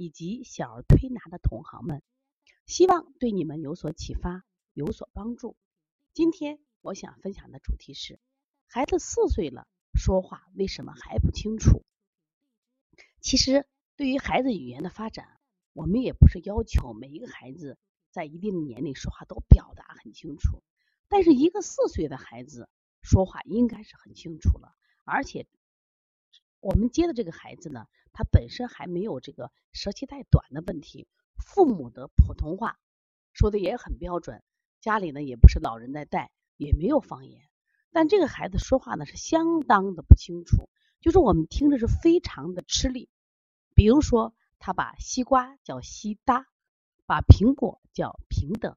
以及小儿推拿的同行们，希望对你们有所启发，有所帮助。今天我想分享的主题是：孩子四岁了，说话为什么还不清楚？其实，对于孩子语言的发展，我们也不是要求每一个孩子在一定的年龄说话都表达很清楚。但是，一个四岁的孩子说话应该是很清楚了，而且我们接的这个孩子呢。他本身还没有这个舌系太短的问题，父母的普通话说的也很标准，家里呢也不是老人在带，也没有方言，但这个孩子说话呢是相当的不清楚，就是我们听着是非常的吃力。比如说，他把西瓜叫西搭，把苹果叫平等，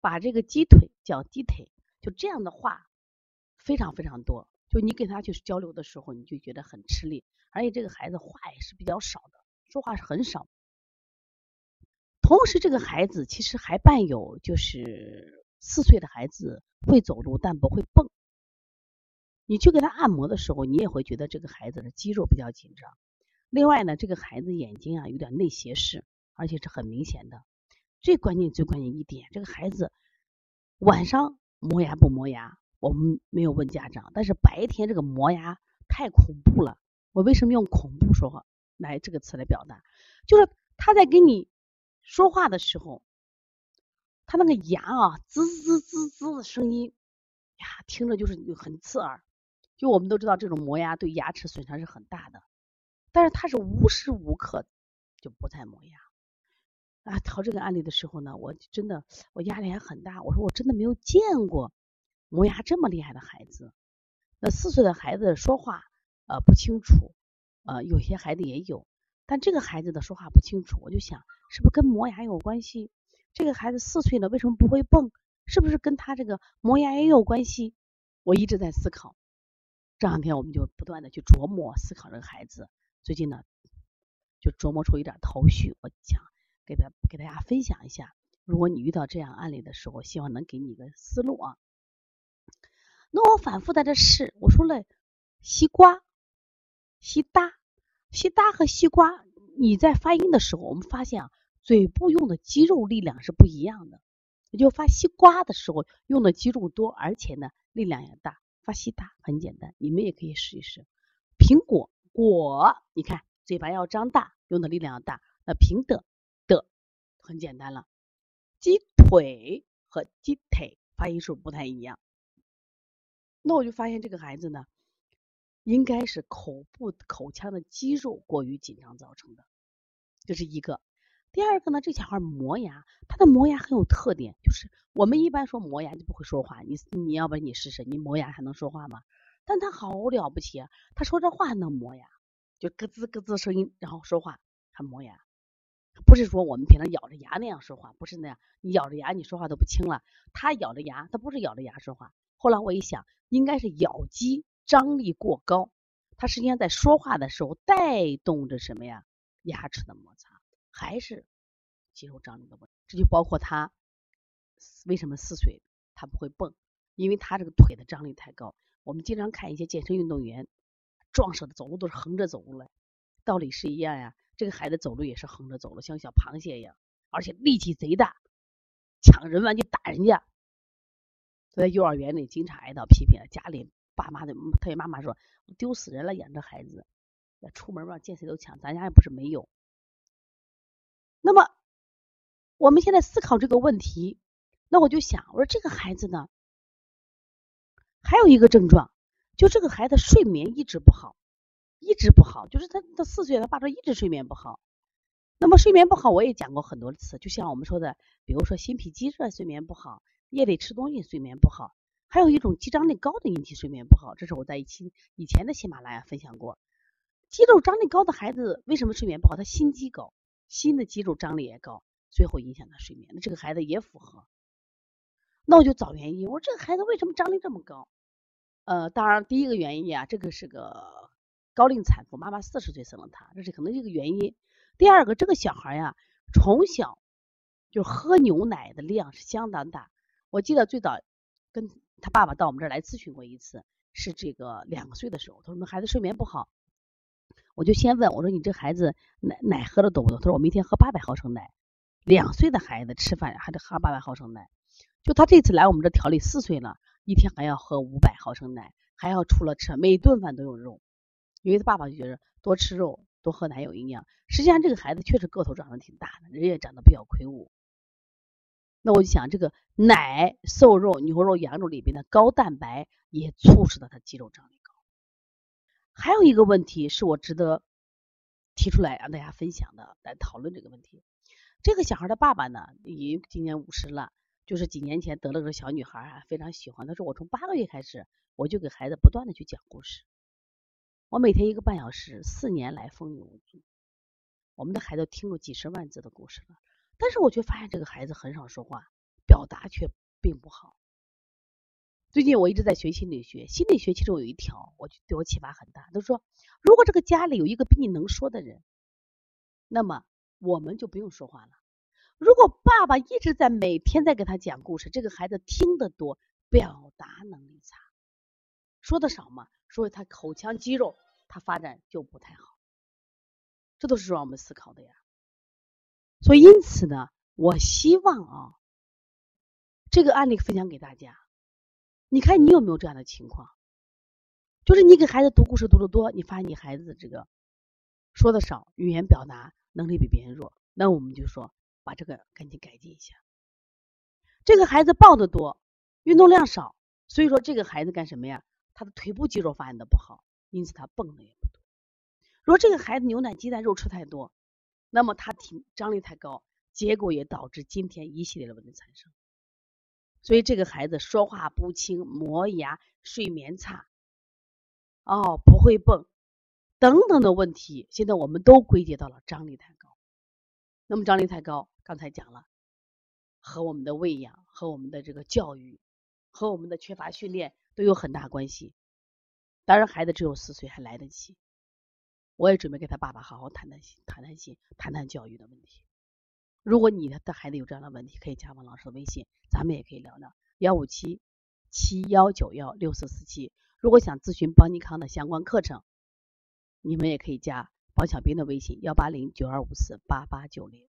把这个鸡腿叫鸡腿，就这样的话非常非常多。就你跟他去交流的时候，你就觉得很吃力，而且这个孩子话也是比较少的，说话是很少。同时，这个孩子其实还伴有就是四岁的孩子会走路但不会蹦。你去给他按摩的时候，你也会觉得这个孩子的肌肉比较紧张。另外呢，这个孩子眼睛啊有点内斜视，而且是很明显的。最关键、最关键一点，这个孩子晚上磨牙不磨牙？我们没有问家长，但是白天这个磨牙太恐怖了。我为什么用恐怖说话来这个词来表达？就是他在跟你说话的时候，他那个牙啊，滋滋滋滋的声音呀，听着就是很刺耳。就我们都知道，这种磨牙对牙齿损伤是很大的，但是他是无时无刻就不在磨牙。啊，讨这个案例的时候呢，我真的我压力还很大。我说我真的没有见过。磨牙这么厉害的孩子，那四岁的孩子说话呃不清楚，呃有些孩子也有，但这个孩子的说话不清楚，我就想是不是跟磨牙有关系？这个孩子四岁了，为什么不会蹦？是不是跟他这个磨牙也有关系？我一直在思考。这两天我们就不断的去琢磨思考这个孩子，最近呢就琢磨出一点头绪，我想给他给大家分享一下。如果你遇到这样案例的时候，希望能给你一个思路啊。那我反复在这试，我说了，西瓜、西哒、西哒和西瓜，你在发音的时候，我们发现啊，嘴部用的肌肉力量是不一样的。也就发西瓜的时候用的肌肉多，而且呢力量也大。发西哒很简单，你们也可以试一试。苹果果，你看嘴巴要张大，用的力量要大。那平的的很简单了。鸡腿和鸡腿发音是不是不太一样。那我就发现这个孩子呢，应该是口部口腔的肌肉过于紧张造成的，这是一个。第二个呢，这小孩磨牙，他的磨牙很有特点，就是我们一般说磨牙就不会说话，你你要不然你试试，你磨牙还能说话吗？但他好了不起，他说这话还能磨牙，就咯吱咯吱声音，然后说话还磨牙，不是说我们平常咬着牙那样说话，不是那样，你咬着牙你说话都不清了，他咬着牙，他不是咬着牙说话。后来我一想。应该是咬肌张力过高，他实际上在说话的时候带动着什么呀？牙齿的摩擦，还是肌肉张力的问题。这就包括他为什么四岁他不会蹦，因为他这个腿的张力太高。我们经常看一些健身运动员，壮实的走路都是横着走路了，道理是一样呀。这个孩子走路也是横着走路，像小螃蟹一样，而且力气贼大，抢人玩就打人家。在幼儿园里经常挨到批评，家里爸妈的特别妈妈说丢死人了，养这孩子，出门吧见谁都抢，咱家也不是没有。那么我们现在思考这个问题，那我就想，我说这个孩子呢，还有一个症状，就这个孩子睡眠一直不好，一直不好，就是他他四岁他爸说一直睡眠不好。那么睡眠不好，我也讲过很多次，就像我们说的，比如说心脾积热，睡眠不好。夜里吃东西睡眠不好，还有一种肌张力高的引起睡眠不好，这是我在以前以前的喜马拉雅分享过。肌肉张力高的孩子为什么睡眠不好？他心肌高，心的肌肉张力也高，最后影响他睡眠。那这个孩子也符合，那我就找原因。我说这个孩子为什么张力这么高？呃，当然第一个原因啊，这个是个高龄产妇，妈妈四十岁生了他，这是可能一个原因。第二个，这个小孩呀，从小就喝牛奶的量是相当大。我记得最早跟他爸爸到我们这儿来咨询过一次，是这个两岁的时候，他说孩子睡眠不好。我就先问我说：“你这孩子奶奶喝的多不多？”他说：“我每天喝八百毫升奶。”两岁的孩子吃饭还得喝八百毫升奶。就他这次来我们这调理四岁了，一天还要喝五百毫升奶，还要除了吃每顿饭都有肉，因为他爸爸就觉得多吃肉多喝奶有营养。实际上这个孩子确实个头长得挺大的，人也长得比较魁梧。那我就想，这个奶、瘦肉、牛肉、羊肉里边的高蛋白也促使了他肌肉张力。还有一个问题是我值得提出来让大家分享的，来讨论这个问题。这个小孩的爸爸呢，已经今年五十了，就是几年前得了个小女孩啊，非常喜欢。他说我从八个月开始，我就给孩子不断的去讲故事，我每天一个半小时，四年来风雨无阻。我们的孩子听过几十万字的故事了，但是我却发现这个孩子很少说话，表达却并不好。最近我一直在学心理学，心理学其中有一条，我就对我启发很大。他说，如果这个家里有一个比你能说的人，那么我们就不用说话了。如果爸爸一直在每天在给他讲故事，这个孩子听得多，表达能力差，说的少嘛，所以他口腔肌肉他发展就不太好。这都是让我们思考的呀。所以因此呢，我希望啊，这个案例分享给大家。你看，你有没有这样的情况？就是你给孩子读故事读的多，你发现你孩子这个说的少，语言表达能力比别人弱，那我们就说把这个赶紧改进一下。这个孩子抱的多，运动量少，所以说这个孩子干什么呀？他的腿部肌肉发展的不好，因此他蹦的也不多。如果这个孩子牛奶、鸡蛋、肉吃太多，那么他体张力太高，结果也导致今天一系列的问题产生。所以这个孩子说话不清、磨牙、睡眠差，哦，不会蹦等等的问题，现在我们都归结到了张力太高。那么张力太高，刚才讲了，和我们的喂养、和我们的这个教育、和我们的缺乏训练都有很大关系。当然，孩子只有四岁，还来得及。我也准备跟他爸爸好好谈谈心、谈谈心、谈谈教育的问题。如果你的孩子有这样的问题，可以加王老师的微信，咱们也可以聊聊幺五七七幺九幺六四四七。如果想咨询邦尼康的相关课程，你们也可以加王小兵的微信幺八零九二五四八八九零。